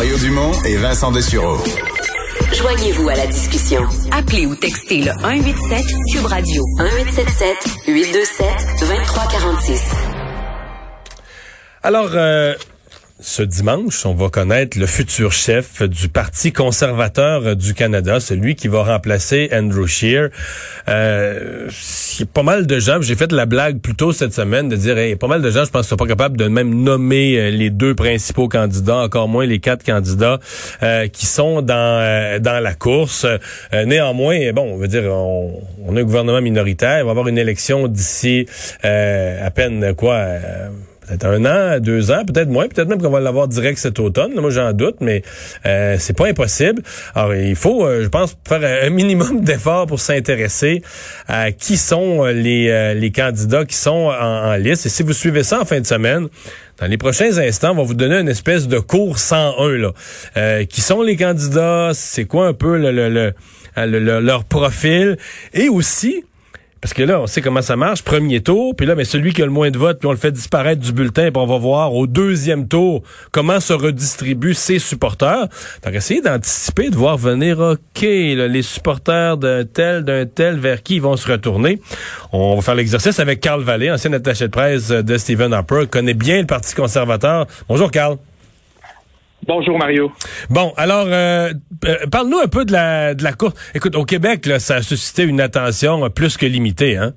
Mario Dumont et Vincent Dessureau. Joignez-vous à la discussion. Appelez ou textez le 187 Cube Radio 1877 827 2346. Alors, euh, ce dimanche, on va connaître le futur chef du Parti conservateur du Canada, celui qui va remplacer Andrew Scheer. Euh, y a pas mal de gens, j'ai fait la blague plus tôt cette semaine de dire, il y a pas mal de gens, je pense, sont pas capables de même nommer euh, les deux principaux candidats, encore moins les quatre candidats euh, qui sont dans euh, dans la course. néanmoins, bon, on veut dire, on, on, a un gouvernement minoritaire, il va avoir une élection d'ici à peine quoi peut-être un an, deux ans, peut-être moins, peut-être même qu'on va l'avoir direct cet automne. moi, j'en doute, mais euh, c'est pas impossible. Alors, il faut, euh, je pense, faire un minimum d'efforts pour s'intéresser à qui sont euh, les, euh, les candidats qui sont en, liste. Et si vous suivez ça en fin de semaine, dans les prochains instants, on va vous donner une espèce de cours 101. Là. qui sont les candidats? C'est quoi un peu le, le, le, leur profil? Et aussi, parce que là, on sait comment ça marche, premier tour, puis là, mais celui qui a le moins de votes, puis on le fait disparaître du bulletin, puis on va voir au deuxième tour comment se redistribuent ses supporters. Donc, essayer d'anticiper, de voir venir, OK, les supporters d'un tel, d'un tel, vers qui ils vont se retourner. On va faire l'exercice avec Carl Vallée, ancien attaché de presse de Stephen Harper, connaît bien le Parti conservateur. Bonjour, Carl. Bonjour Mario. Bon, alors euh, euh, parle-nous un peu de la de la course. Écoute, au Québec, là, ça a suscité une attention plus que limitée, hein?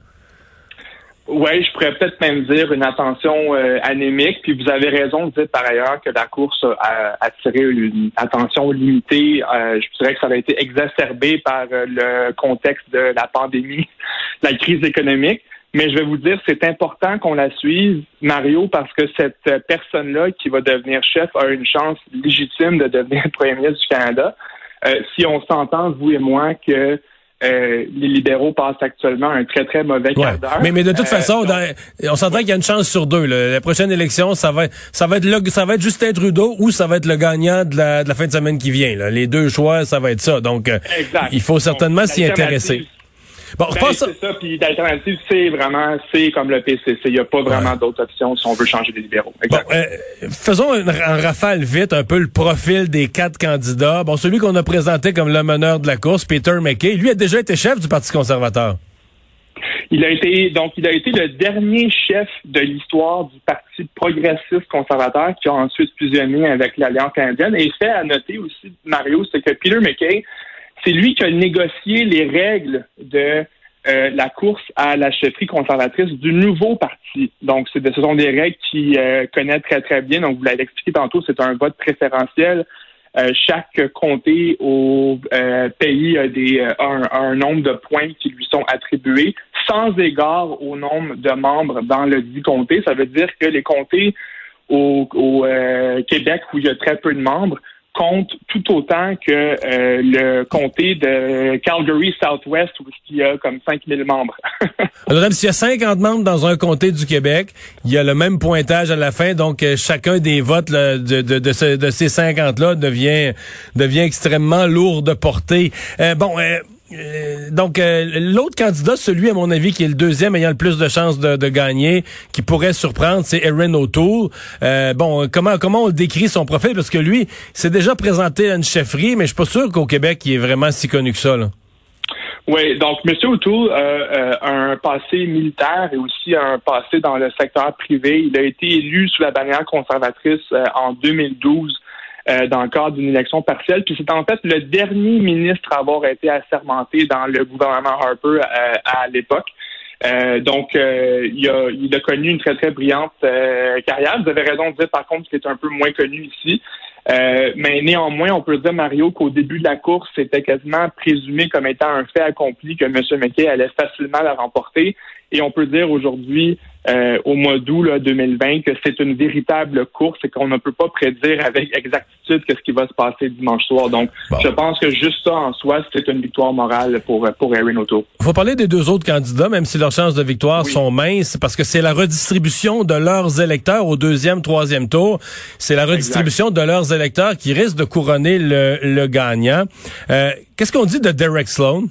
Oui, je pourrais peut-être même dire une attention euh, anémique. Puis vous avez raison de dire par ailleurs que la course a attiré une attention limitée. je dirais que ça a été exacerbé par le contexte de la pandémie, la crise économique. Mais je vais vous dire, c'est important qu'on la suive, Mario, parce que cette personne-là qui va devenir chef a une chance légitime de devenir premier ministre du Canada. Euh, si on s'entend, vous et moi, que euh, les libéraux passent actuellement un très, très mauvais quart d'heure. Mais, mais de toute euh, façon, on s'entend qu'il y a une chance sur deux. La prochaine élection, ça va, ça va être le, ça va être Justin Trudeau ou ça va être le gagnant de la, de la fin de semaine qui vient. Là. Les deux choix, ça va être ça. Donc, il faut certainement s'y intéresser. Bon, ben, c'est ça, puis d'alternative, c'est vraiment, c'est comme le PCC. Il n'y a pas vraiment d'autres options si on veut changer les libéraux. Bon, euh, faisons un, rafale vite un peu le profil des quatre candidats. Bon, celui qu'on a présenté comme le meneur de la course, Peter McKay, lui a déjà été chef du Parti conservateur. Il a été donc il a été le dernier chef de l'histoire du Parti progressiste conservateur qui a ensuite fusionné avec l'Alliance canadienne. Et fait à noter aussi, Mario, c'est que Peter McKay c'est lui qui a négocié les règles de euh, la course à la chefferie conservatrice du nouveau parti. Donc, ce sont des règles qu'il euh, connaît très, très bien. Donc, vous l'avez expliqué tantôt, c'est un vote préférentiel. Euh, chaque comté au pays a, des, un, nombre de points qui lui sont attribués sans égard au nombre de membres dans le dit comté. Ça veut dire que les comtés au, au Québec où il y a très peu de membres compte tout autant que euh, le comté de Calgary Southwest où il y a comme 5000 membres. Alors, même s'il y a 50 membres dans un comté du Québec, il y a le même pointage à la fin, donc euh, chacun des votes de, de, de, ces 50-là devient, devient extrêmement lourd de portée. Euh, bon, euh, donc, euh, l'autre candidat, celui, à mon avis, qui est le deuxième ayant le plus de chances de, gagner, qui pourrait surprendre, c'est Erin O'Toole. Euh, bon, comment comment on décrit son profil? Parce que lui, s'est déjà présenté à une chefferie, mais je suis pas sûr qu'au Québec, il est vraiment si connu que ça. Oui, donc M. O'Toole a un passé militaire et aussi un passé dans le secteur privé. Il a été élu sous la bannière conservatrice en 2012 euh, dans le cadre d'une élection partielle. Puis c'est en fait le dernier ministre à avoir été assermenté dans le gouvernement Harper euh, à l'époque. Euh, donc, il, a, il a connu une très, très brillante carrière. Vous avez raison de dire, par contre, qu'il est un peu moins connu ici. mais néanmoins, on peut dire, Mario, qu'au début de la course, c'était quasiment présumé comme étant un fait accompli que M. McKay allait facilement la remporter. Et on peut dire aujourd'hui, euh, au mois d'août 2020 que c'est une véritable course et qu'on ne peut pas prédire avec exactitude ce qui va se passer dimanche soir. Donc, je pense que juste ça en soi, c'est une victoire morale pour pour Erin O'Toole. Il faut parler des deux autres candidats, même si leurs chances de victoire sont minces, parce que c'est la redistribution de leurs électeurs au deuxième, troisième tour. C'est la redistribution de leurs électeurs qui risque de couronner le, le gagnant. Euh, Qu'est-ce qu'on dit de Derek Sloan?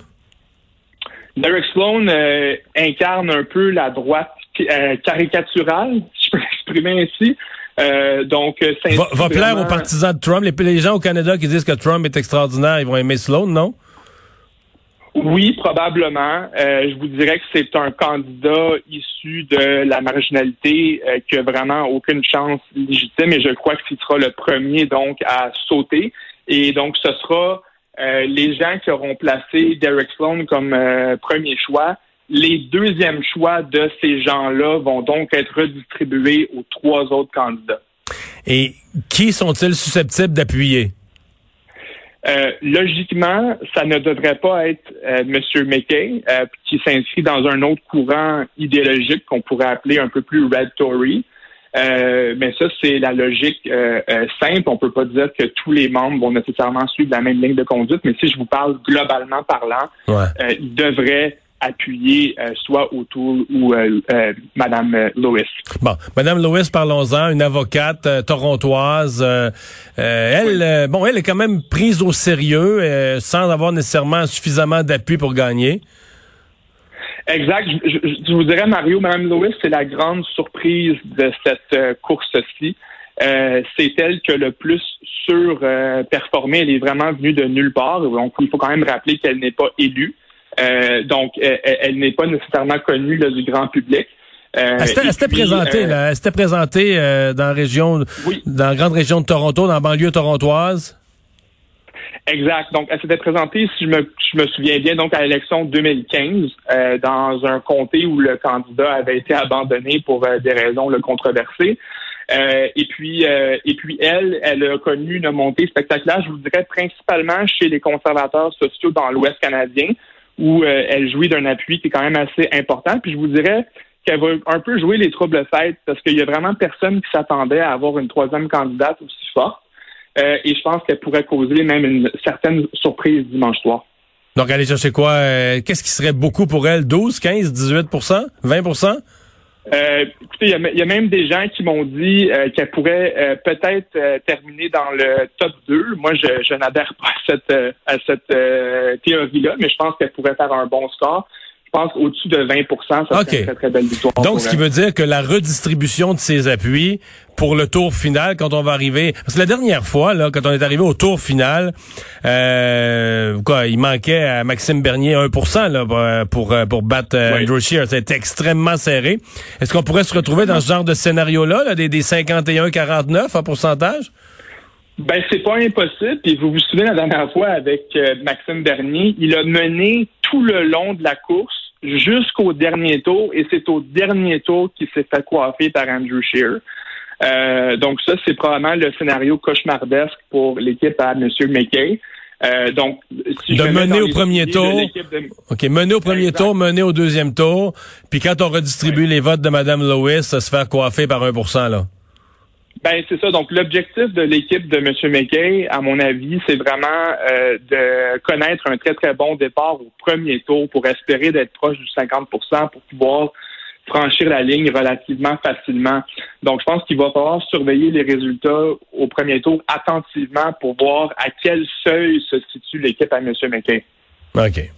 Derek Sloan euh, incarne un peu la droite euh, caricatural, si je peux l'exprimer ainsi. donc, va, va plaire aux partisans de Trump. Les, les gens au Canada qui disent que Trump est extraordinaire, ils vont aimer Sloan, non? Oui, probablement. Euh, je vous dirais que c'est un candidat issu de la marginalité euh, qui a vraiment aucune chance légitime et je crois qu'il sera le premier donc à sauter. Et donc ce sera euh, les gens qui auront placé Derek Sloan comme premier choix. Les deuxièmes choix de ces gens-là vont donc être redistribués aux trois autres candidats. Et qui sont-ils susceptibles d'appuyer? Euh, logiquement, ça ne devrait pas être euh, M. McKay, euh, qui s'inscrit dans un autre courant idéologique qu'on pourrait appeler un peu plus Red Tory. mais ça, c'est la logique simple. On peut pas dire que tous les membres vont nécessairement suivre la même ligne de conduite, mais si je vous parle globalement parlant, il devrait appuyer euh, soit autour ou euh, euh, Madame Lewis. Bon, Madame Lewis, parlons-en, une avocate torontoise. elle, bon, elle est quand même prise au sérieux sans avoir nécessairement suffisamment d'appui pour gagner. Exact. Je, vous dirais, Mario, Madame Lewis, c'est la grande surprise de cette course-ci. c'est elle que le plus surperformé. elle est vraiment venue de nulle part. Donc, il faut quand même rappeler qu'elle n'est pas élue. Euh, donc, elle, n'est pas nécessairement connue du grand public. Euh, elle s'était présentée, euh, Elle s'était présentée dans la région, dans la grande région de Toronto, dans la banlieue torontoise. Exact. Donc, elle s'était présentée, si je me, je me souviens bien, donc à l'élection 2015, dans un comté où le candidat avait été abandonné pour des raisons le controversées. et puis, et puis elle, elle a connu une montée spectaculaire, je vous dirais principalement chez les conservateurs sociaux dans l'Ouest canadien, où euh, elle jouit d'un appui qui est quand même assez important. Puis je vous dirais qu'elle va un peu jouer les troubles fêtes parce qu'il y a vraiment personne qui s'attendait à avoir une troisième candidate aussi forte. Euh, et je pense qu'elle pourrait causer même une certaine surprise dimanche soir. Donc, aller chercher quoi? Euh, qu'est-ce qui serait beaucoup pour elle? 12, 15, 18% 20 euh, écoutez, il y, a même des gens qui m'ont dit euh, qu'elle pourrait euh, peut-être euh, terminer dans le top 2. Moi, je, je n'adhère pas à cette, à cette théorie-là, mais je pense qu'elle pourrait faire un bon score pense au-dessus de 20 ça serait une très, très belle victoire. Donc, ce qui veut dire que la redistribution de ses appuis pour le tour final, quand on va arriver... Parce que la dernière fois, là, quand on est arrivé au tour final, euh, quoi, il manquait à Maxime Bernier 1% là, pour, pour, battre euh, Andrew Scheer. C'était extrêmement serré. Est-ce qu'on pourrait se retrouver dans ce genre de scénario-là, là, des, des 51-49 en pourcentage? Ben, c'est pas impossible. Puis vous vous souvenez la dernière fois avec euh, Maxime Bernier, il a mené tout le long de la course jusqu'au dernier tour, et c'est au dernier tour qu'il s'est fait coiffer par Andrew Shear. Euh, donc ça, c'est probablement le scénario cauchemardesque pour l'équipe à M. McKay. Euh, donc, si de mener au premier tour. OK, mener au premier tour, mener au deuxième tour. Puis quand on redistribue les votes de Mme Lewis, ça se fait coiffer par 1% là. Ben c'est ça. Donc l'objectif de l'équipe de M. McKay, à mon avis, c'est vraiment euh, de connaître un très très bon départ au premier tour pour espérer d'être proche du 50% pour pouvoir franchir la ligne relativement facilement. Donc je pense qu'il va falloir surveiller les résultats au premier tour attentivement pour voir à quel seuil se situe l'équipe à M. McKay. OK.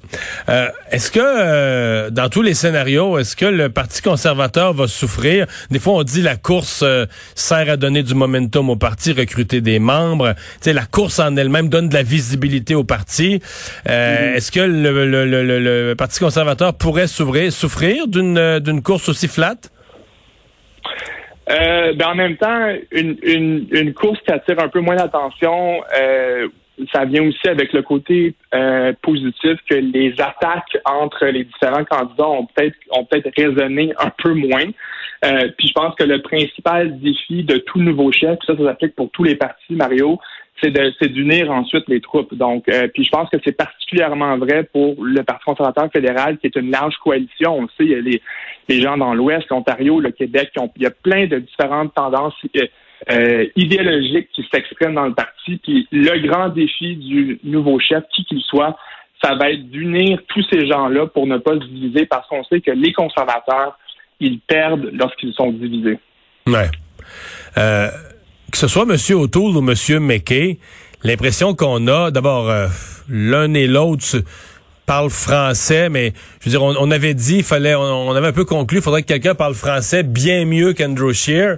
Euh, est-ce que euh, dans tous les scénarios, est-ce que le Parti conservateur va souffrir? Des fois, on dit la course euh, sert à donner du momentum au parti, recruter des membres. Tu sais, la course en elle-même donne de la visibilité au parti. Mm-hmm. Est-ce que le, le, le, le, Parti conservateur pourrait s'ouvrir, souffrir d'une d'une course aussi flatte? ben en même temps, une, une, une course qui attire un peu moins d'attention ça vient aussi avec le côté euh, positif que les attaques entre les différents candidats ont peut-être ont peut-être résonné un peu moins. Euh, puis je pense que le principal défi de tout nouveau chef, ça, ça s'applique pour tous les partis, Mario, c'est de d'unir ensuite les troupes. Donc, euh, puis je pense que c'est particulièrement vrai pour le Parti conservateur fédéral, qui est une large coalition. On sait, il y a les, les gens dans l'Ouest, l'Ontario, le Québec, il y a plein de différentes tendances euh, idéologique qui s'exprime dans le parti. Puis le grand défi du nouveau chef, qui qu'il soit, ça va être d'unir tous ces gens-là pour ne pas se diviser parce qu'on sait que les conservateurs, ils perdent lorsqu'ils sont divisés. Ouais. Euh, que ce soit M. O'Toole ou M. McKay, l'impression qu'on a, d'abord, euh, l'un et l'autre parlent français, mais je veux dire, on, avait dit, fallait, on, avait un peu conclu, il faudrait que quelqu'un parle français bien mieux qu'Andrew Shear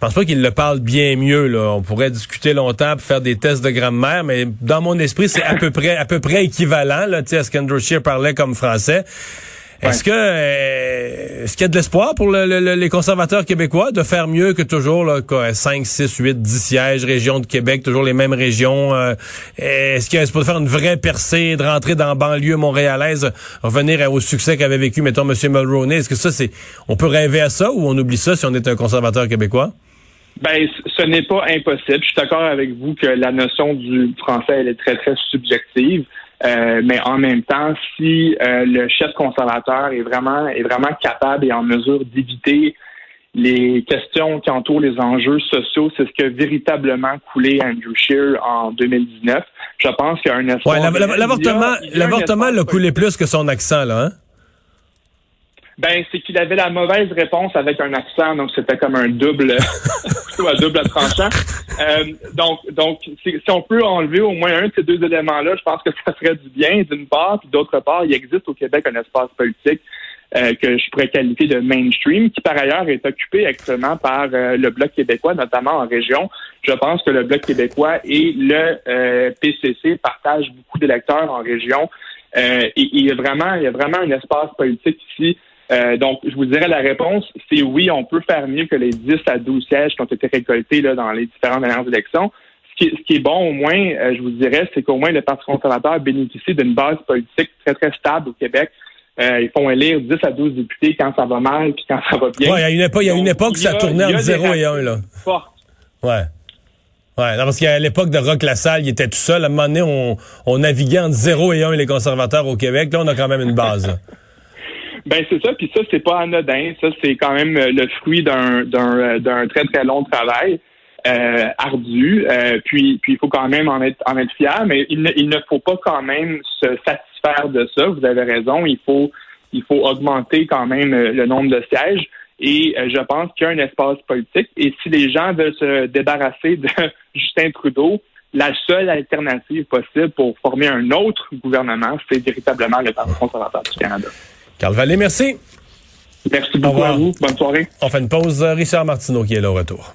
pense pas qu'il le parle bien mieux. Là. On pourrait discuter longtemps pour faire des tests de grammaire, mais dans mon esprit, c'est à peu près à peu près équivalent là, à ce qu'Andrew Shear parlait comme français. Est-ce que euh, est-ce qu'il y a de l'espoir pour les conservateurs québécois de faire mieux que toujours là, quoi, 5, 6, 8, 10 sièges, régions de Québec, toujours les mêmes régions? Euh, est-ce qu'il est pour faire une vraie percée, de rentrer dans la banlieue montréalaise, revenir au succès qu'avait vécu, mettons, M. Mulroney? Est-ce que ça, c'est on peut rêver à ça ou on oublie ça si on est un conservateur québécois? Ben, ce n'est pas impossible. Je suis d'accord avec vous que la notion du français, elle est très, très subjective. Euh, mais en même temps, si euh, le chef conservateur est vraiment est vraiment capable et en mesure d'éviter les questions qui entourent les enjeux sociaux, c'est ce qui a véritablement coulé Andrew Scheer en 2019. Je pense qu'il y a un espoir. Ouais, l'avortement, l'avortement l'a coulé plus que son accent, là. Hein? Ben, c'est qu'il avait la mauvaise réponse avec un accent, donc c'était comme un double, un double tranchant. Euh, donc, donc, si on peut enlever au moins un de ces deux éléments-là, je pense que ça ferait du bien, d'une part, puis d'autre part, il existe au Québec un espace politique euh, que je pourrais qualifier de mainstream, qui par ailleurs est occupé actuellement par euh, le Bloc québécois, notamment en région. Je pense que le Bloc québécois et le PCC partagent beaucoup d'électeurs en région. et il y a vraiment, il y a vraiment un espace politique ici euh, donc, je vous dirais la réponse, c'est oui, on peut faire mieux que les 10 à 12 sièges qui ont été récoltés là, dans les différentes dernières élections. Ce qui, ce qui est bon au moins, euh, je vous dirais, c'est qu'au moins le Parti conservateur bénéficie d'une base politique très, très stable au Québec. Euh, ils font élire 10 à 12 députés quand ça va mal puis quand ça va bien. Oui, il y a une époque, il y a une époque ça tournait entre 0 et 1. Là. Forte. Ouais. Ouais, parce qu'à l'époque de Rock Lassalle, il était tout seul. À un moment donné, on, on naviguait entre 0 et 1 les conservateurs au Québec. Là, on a quand même une base. Ben c'est ça, puis ça c'est pas anodin, ça c'est quand même euh, le fruit d'un euh, d'un très très long travail euh, ardu. Puis puis il faut quand même en être en être fier, mais il ne, il faut pas quand même se satisfaire de ça. Vous avez raison, il faut il faut augmenter quand même le nombre de sièges. Et je pense qu'il y a un espace politique. Et si les gens veulent se débarrasser de Justin Trudeau, la seule alternative possible pour former un autre gouvernement, c'est véritablement le Parti conservateur du Canada. Carl Vallée, merci. Merci beaucoup à vous. Bonne soirée. On fait une pause. Richard Martineau qui est là au retour.